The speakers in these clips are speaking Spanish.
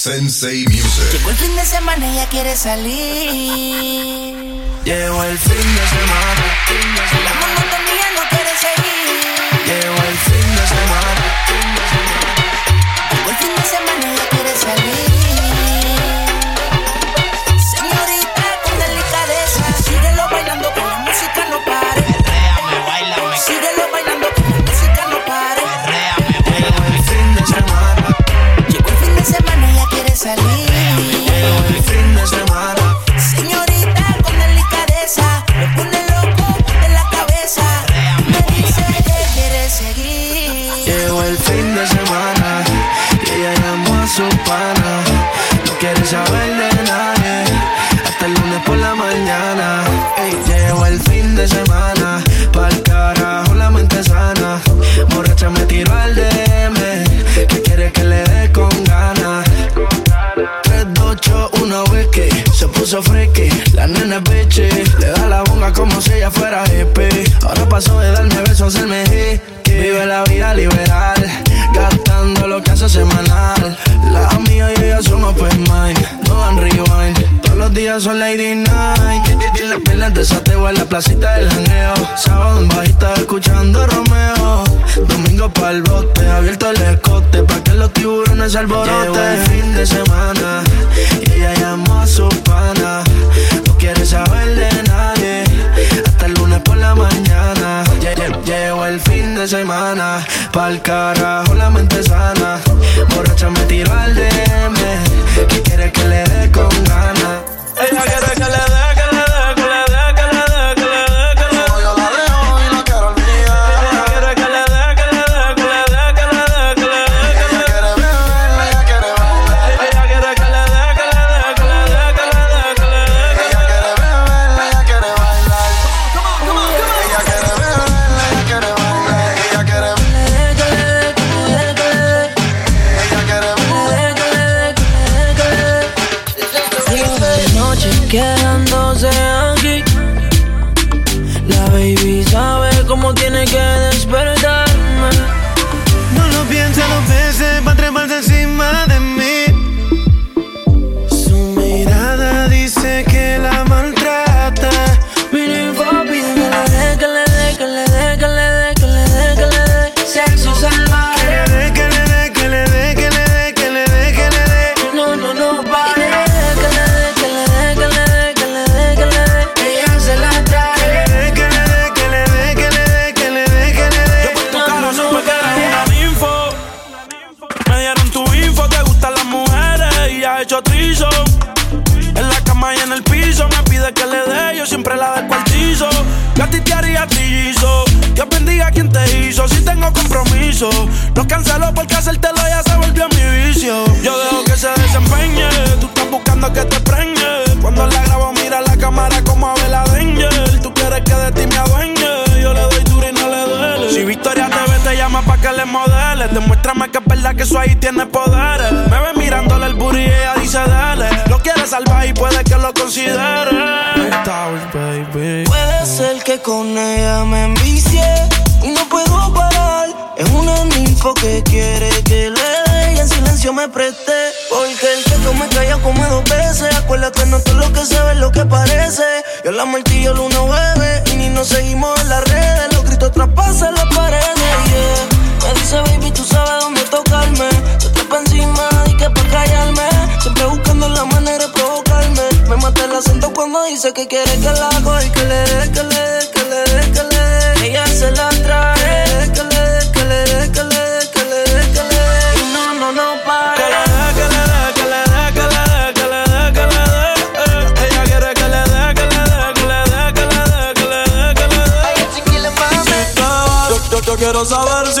Sensei Music. Llegó el fin de semana y ella quiere salir. Llegó el fin de semana. Fin de semana. La monotonía no quiere seguir. Llegó el fin de semana. Fin de semana. Llegó el fin de semana y ella quiere salir. Puso friki, la nena es bitchy Le da la bonga como si ella fuera hippie Ahora pasó de darme besos a hacerme hickey Vive la vida liberal Gastando lo que hace semanal. La amiga y ella son open mind No dan rewind los días son lady night. Y las piernas de sateo en la placita del janeo. Sábado en bajita escuchando Romeo. Domingo pa'l bote Abierto el escote Pa' que los tiburones alboroten. Llegó el fin de semana Y ella llamó a su pana. No quiere saber de nadie Hasta el lunes por la mañana. Lle- lle- Llegó el fin de semana Pa'l carajo la mente sana. Borracha me tiró al DM Que quiere que le dé con ganas Quiere que que le dé, En la cama y en el piso me pide que le dé, yo siempre la descuartizo. Yo a ti te haría trillizo. Dios quien te hizo, si tengo compromiso. Lo cancelo porque hacértelo ya se volvió mi vicio. Yo dejo que se desempeñe, tú estás buscando que te preñe. Cuando la grabo, mira la cámara como a Bella Danger. Tú quieres que de ti me adueñe, yo le doy duro y no le duele. Si Victoria TV te llama pa' que le modeles, demuéstrame que verdad que eso ahí tiene poderes. Me ve mirándole el booty y ella dice dale. Lo quiere salvar y puede que lo considere. Baby. Puede ser que con ella me envicie y no puedo parar. Es una ninfo que quiere que le dé y en silencio me preste. Porque el que come calla come dos veces. Acuérdate, no todo lo que se ve es lo que parece. Yo la martillo luna bebe y ni nos seguimos en las redes. Los gritos traspasan las quiere que la hago y que le dé, que le dé, que le dé, que le dé. Ella se la trae. Que le dé, que le dé, que le dé, que le dé, que le dé. Y no, no, no Que pare. le dé, que le dé, que le dé, que le dé, que le dé, que le dé. Eh, Ella quiere que le dé, que le dé, que le dé, que le dé, que le dé, que le dé. Ay, chiquile, mami. te vas. Yo, yo, yo quiero saber si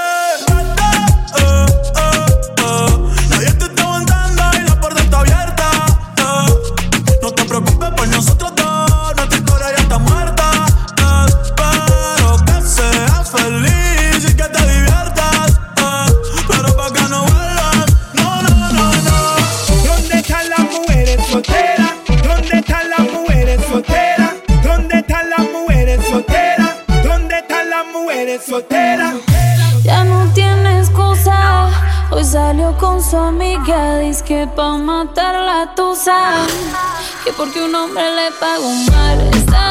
su amiga dice que pa' matarla tú sabes que porque un hombre le pagó mal está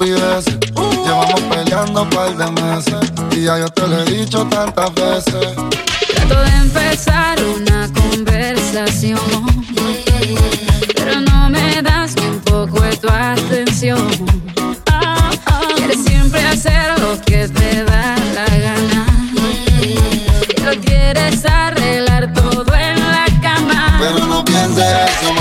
estupidez. Llevamos peleando un par de meses y ya yo te lo he dicho tantas veces. Trato de empezar una conversación, pero no me das ni un poco de tu atención. Quieres siempre hacer lo que te da la gana, pero quieres arreglar todo en la cama. Pero no pienses eso,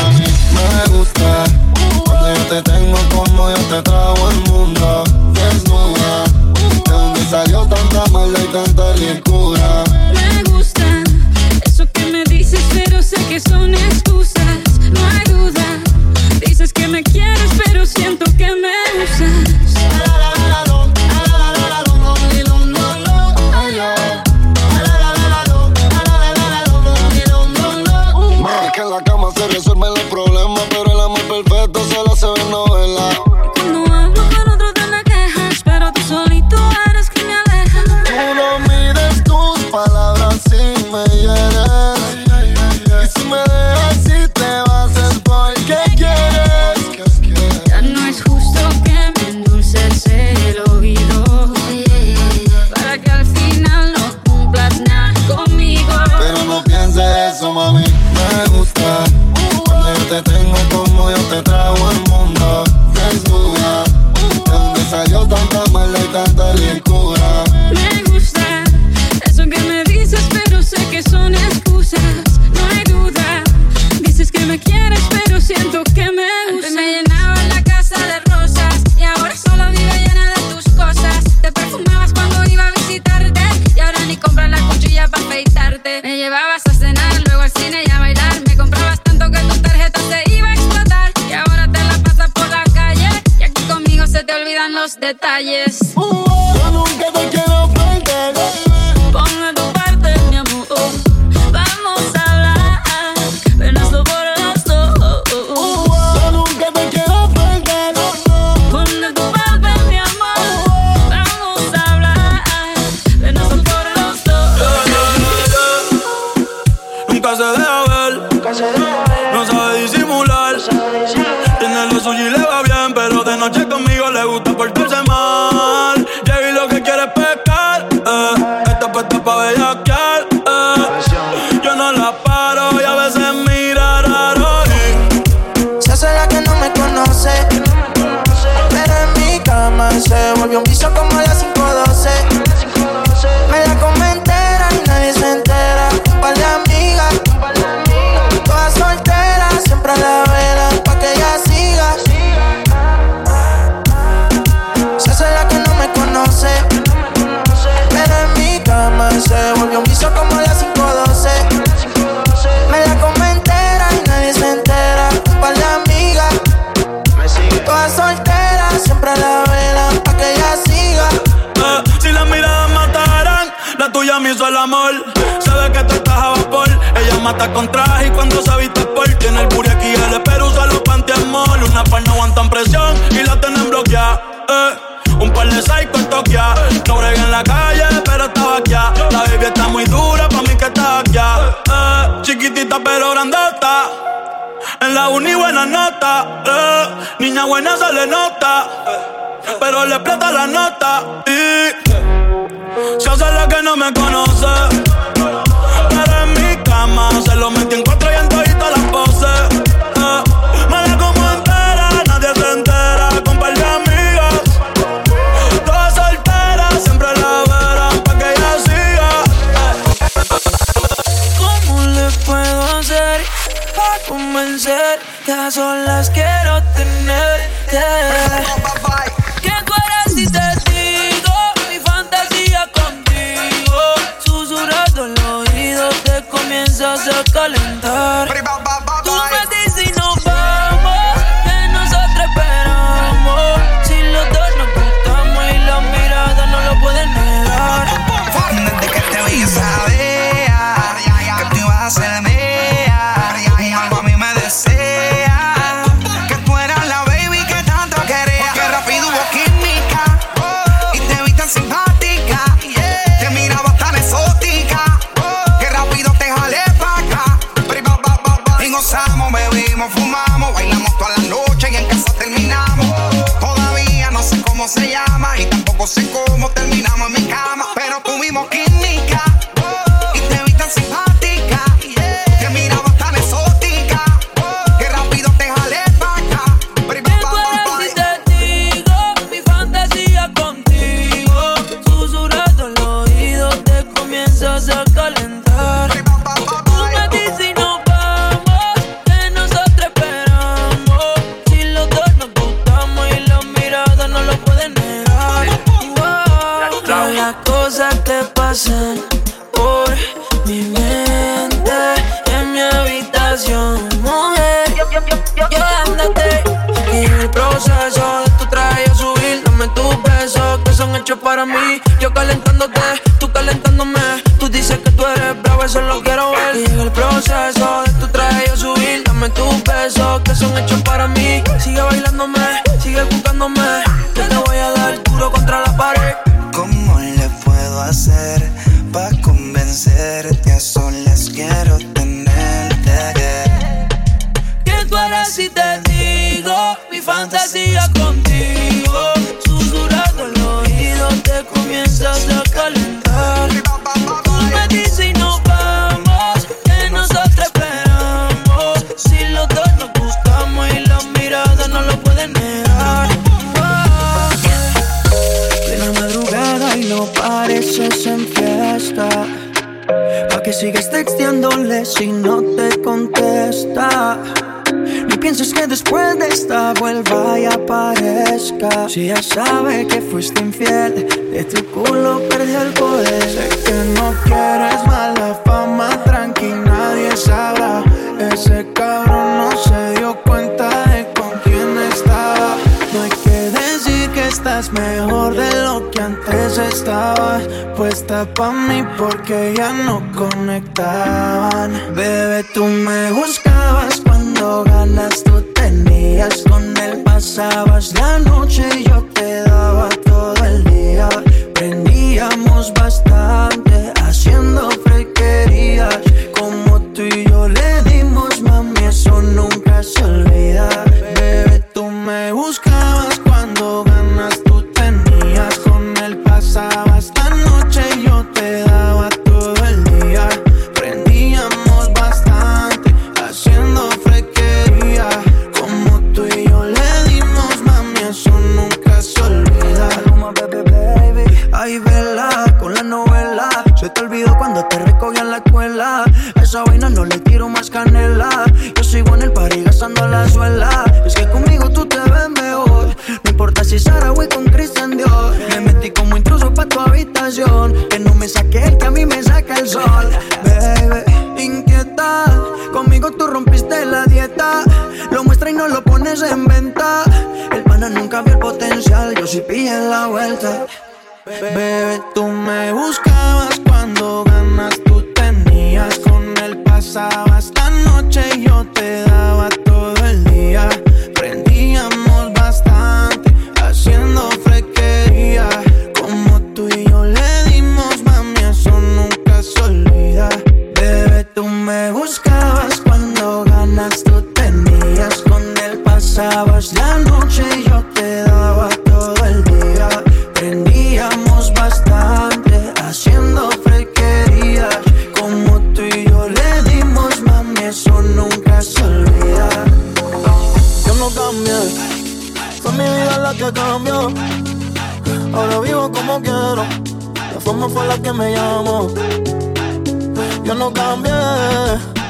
hizo el amor. Sabe que tú estás a vapor. Ella mata con traje y cuando se viste por tiene el booty aquí el espero usa los pantiamol. Una par no aguantan presión y la tienen bloqueada. Eh. Un par de psycho en Tokia. No bregué en la calle, pero estaba aquí. La baby está muy dura, pa' mí que está aquí. Eh. Chiquitita pero grandota. En la uni buena nota. Eh. Niña buena se le nota. Pero le explota la nota. Y se hace la que no me conoce. Pero en mi cama se lo metí en cuatro y en todita las poses. Eh. Mala como entera, nadie se entera. Con par de amigas. Todas solteras, siempre la verán pa' que ella siga. ¿Cómo le puedo hacer pa' convencer? Que a solas quiero tenerte. seco Si ya sabe que fuiste infiel, de tu culo perdí el poder. Sé que no quieres mala fama, tranqui, nadie sabrá. Ese cabrón no se dio cuenta de con quién estaba. No hay que decir que estás mejor de lo que antes estabas. Puesta pa' mí porque ya no conectaban. Bebé, tú me buscabas cuando ganas, tú tenías con él pasabas la noche y yo te daba todo el día. Prendíamos bastante haciendo Que no me saque el que a mí me saca el sol. Baby, inquieta. Conmigo tú rompiste la dieta. Lo muestra y no lo pones en venta. El pana nunca vio el potencial. Yo sí pillé la vuelta. Bebé, tú me buscabas cuando ganas tú tenías. Con él pasabas la noche y tú me buscabas cuando ganas tú tenías. Con él pasabas la noche y yo te daba todo el día. Prendíamos bastante haciendo frequerías. Como tú y yo le dimos, mami, eso nunca se olvida. Yo no cambié, fue mi vida la que cambió. Ahora vivo como quiero, la forma fue la que me llamó. Yo no cambié,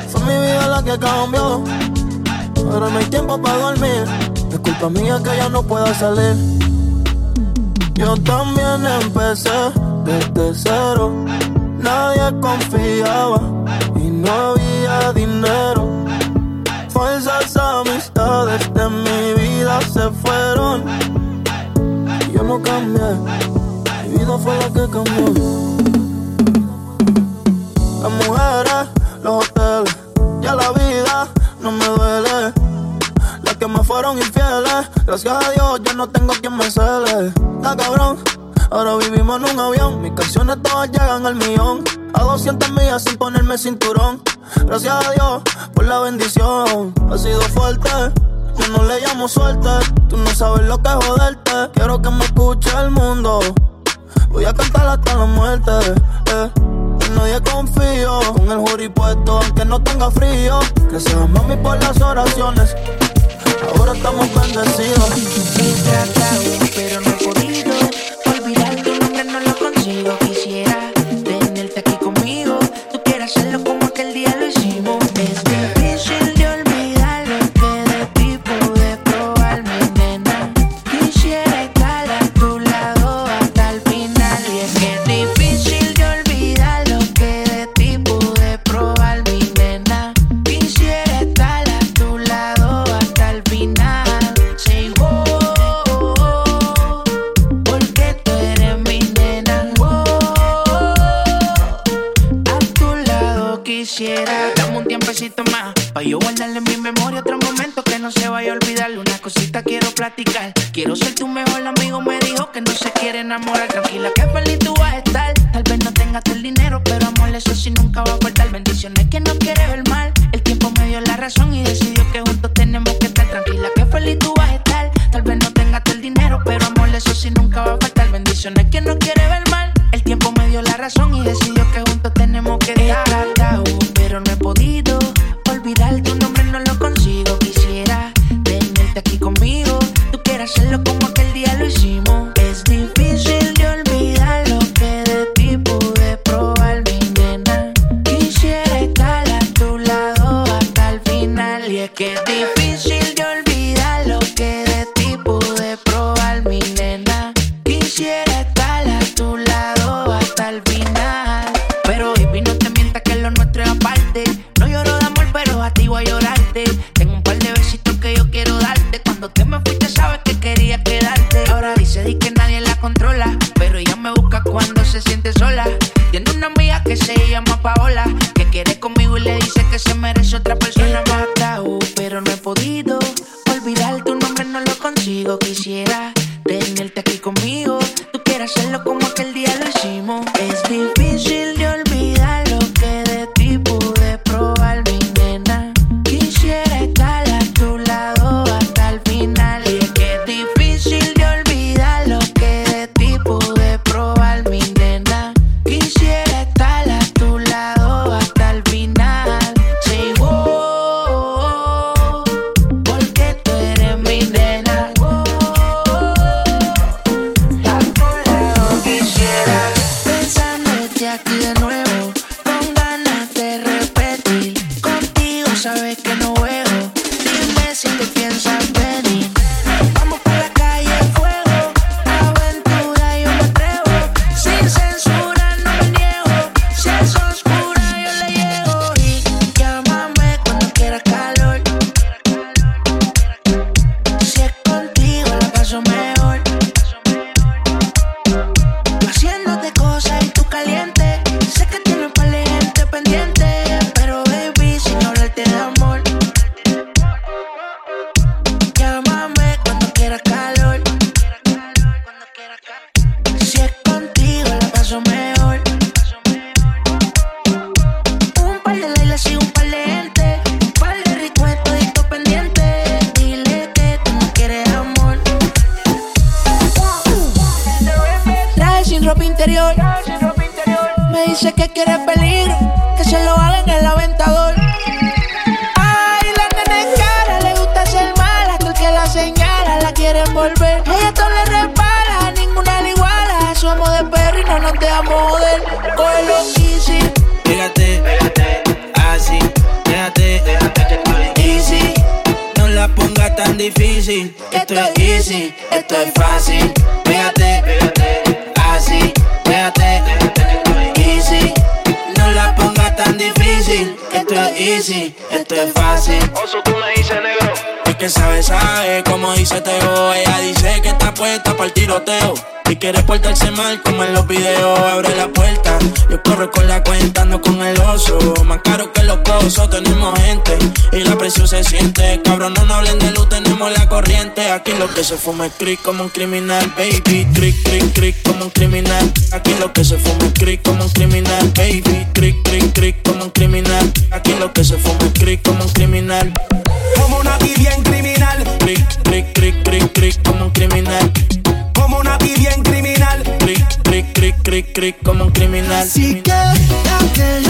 fue mi vida la que cambió. Ahora no hay tiempo para dormir, es culpa mía que ya no pueda salir. Yo también empecé desde cero, nadie confiaba y no había dinero. Falsas amistades de mi vida se fueron. Yo no cambié, mi vida fue la que cambió. Las mujeres, los hoteles, ya la vida no me duele. Las que me fueron infieles, gracias a Dios yo no tengo quien me cele. Está cabrón, ahora vivimos en un avión. Mis canciones todas llegan al millón. A 200 millas sin ponerme cinturón. Gracias a Dios por la bendición. Ha sido fuerte. Yo no le llamo suerte. Tú no sabes lo que es joderte. Quiero que me escuche el mundo. Voy a cantar hasta la muerte. eh. Nadie confío. Con el jury puesto, aunque no tenga frío. Gracias mami por las oraciones. Ahora estamos bendecidos. Mejor amigo. Me dijo que no se quiere enamorar. Tranquila, que feliz tú vas a estar. Tal vez no tengas el dinero, pero amor, eso sí nunca va a faltar. Bendiciones que no quiere ver mal. El tiempo me dio la razón y decidió que juntos tenemos que estar. Tranquila, que feliz tú vas a estar. Tal vez no tengas el dinero, pero amor, eso sí nunca va a faltar. Bendiciones que no quiere ver mal. El tiempo me dio la razón y decidió se siente sola. Tiene una amiga que se llama Paola, que quiere conmigo y le dice que se merece Bam. ponte a mover, cógelo easy. Pégate, pégate, así, déjate, déjate que estoy easy. No la pongas tan difícil, esto es easy, esto es fácil. Pégate, pégate, así, déjate, déjate que estoy easy. No la pongas tan difícil, esto es easy, esto es fácil. Oso, tú me dices negro bien sabe, sabe cómo dice Teo. Ella dice que está puesta para el tiroteo. Y quiere portarse mal como en los videos. Abre la puerta, yo corro con la cuenta, ando con el oso. Más caro que los cosos, tenemos gente. Y la presión se siente. Cabrón, no, no hablen de luz, tenemos la corriente. Aquí lo que se fuma es crick como un criminal, baby. Crick, crick, crick como un criminal. Aquí lo que se fuma es crick como un criminal, baby. Crick, crick, crick como un criminal. Aquí lo que se fuma es crick como un criminal. cric como un criminal. Así que, aunque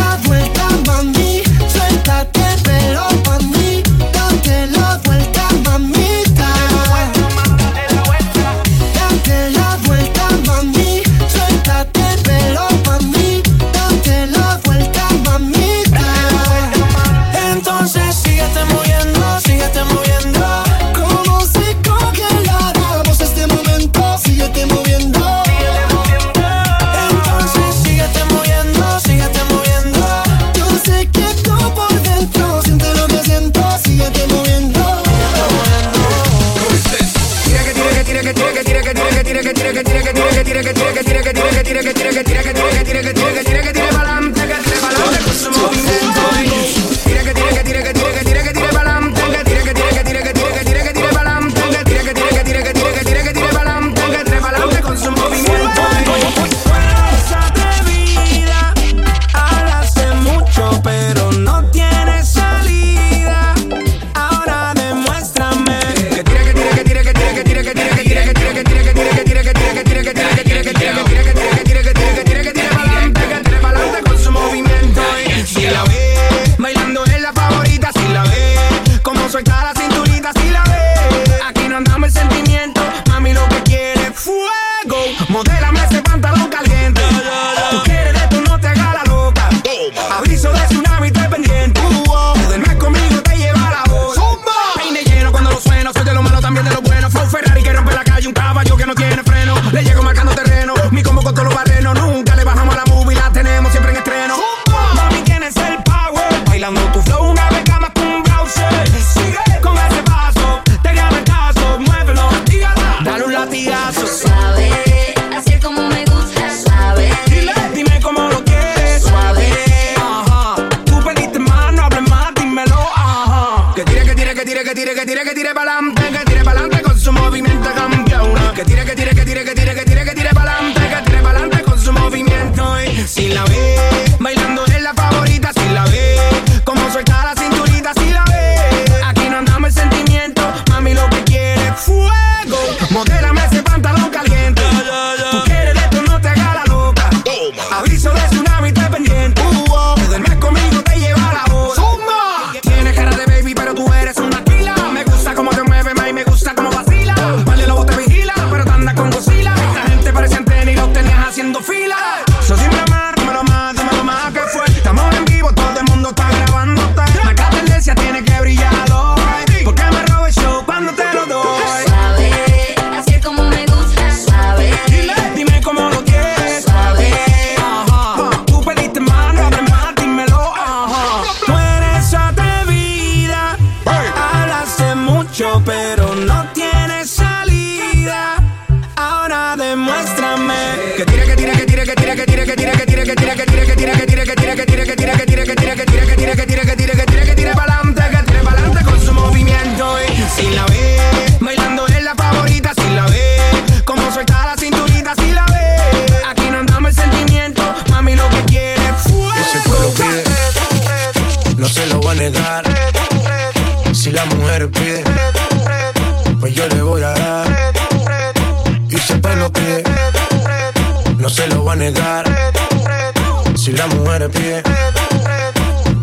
Si la mujer pide,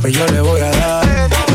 pues yo le voy a dar.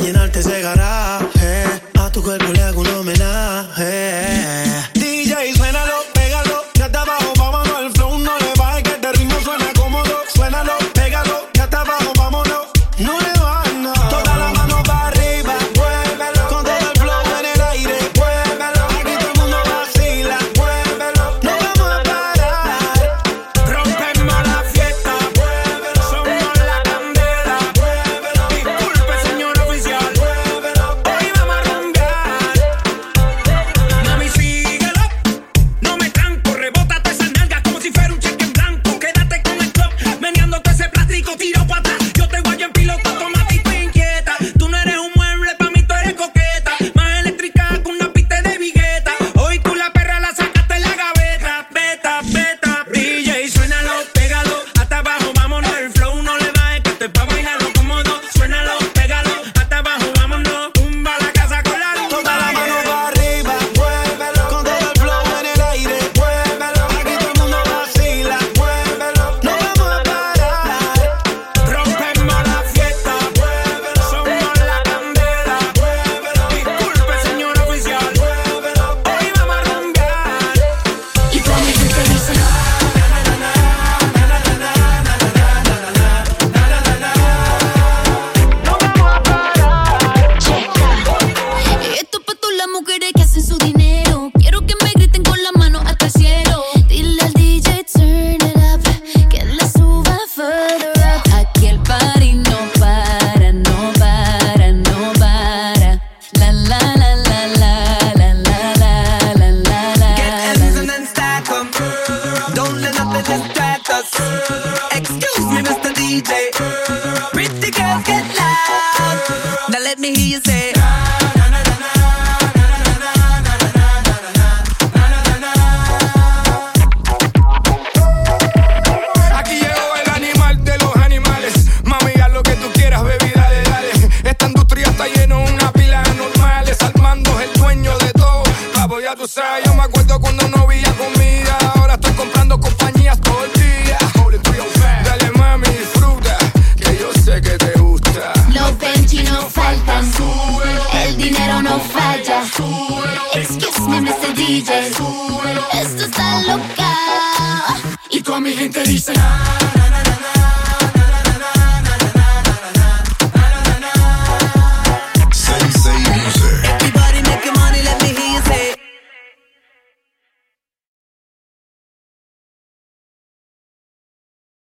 llenarte ese garaje. DJ. Pretty girls get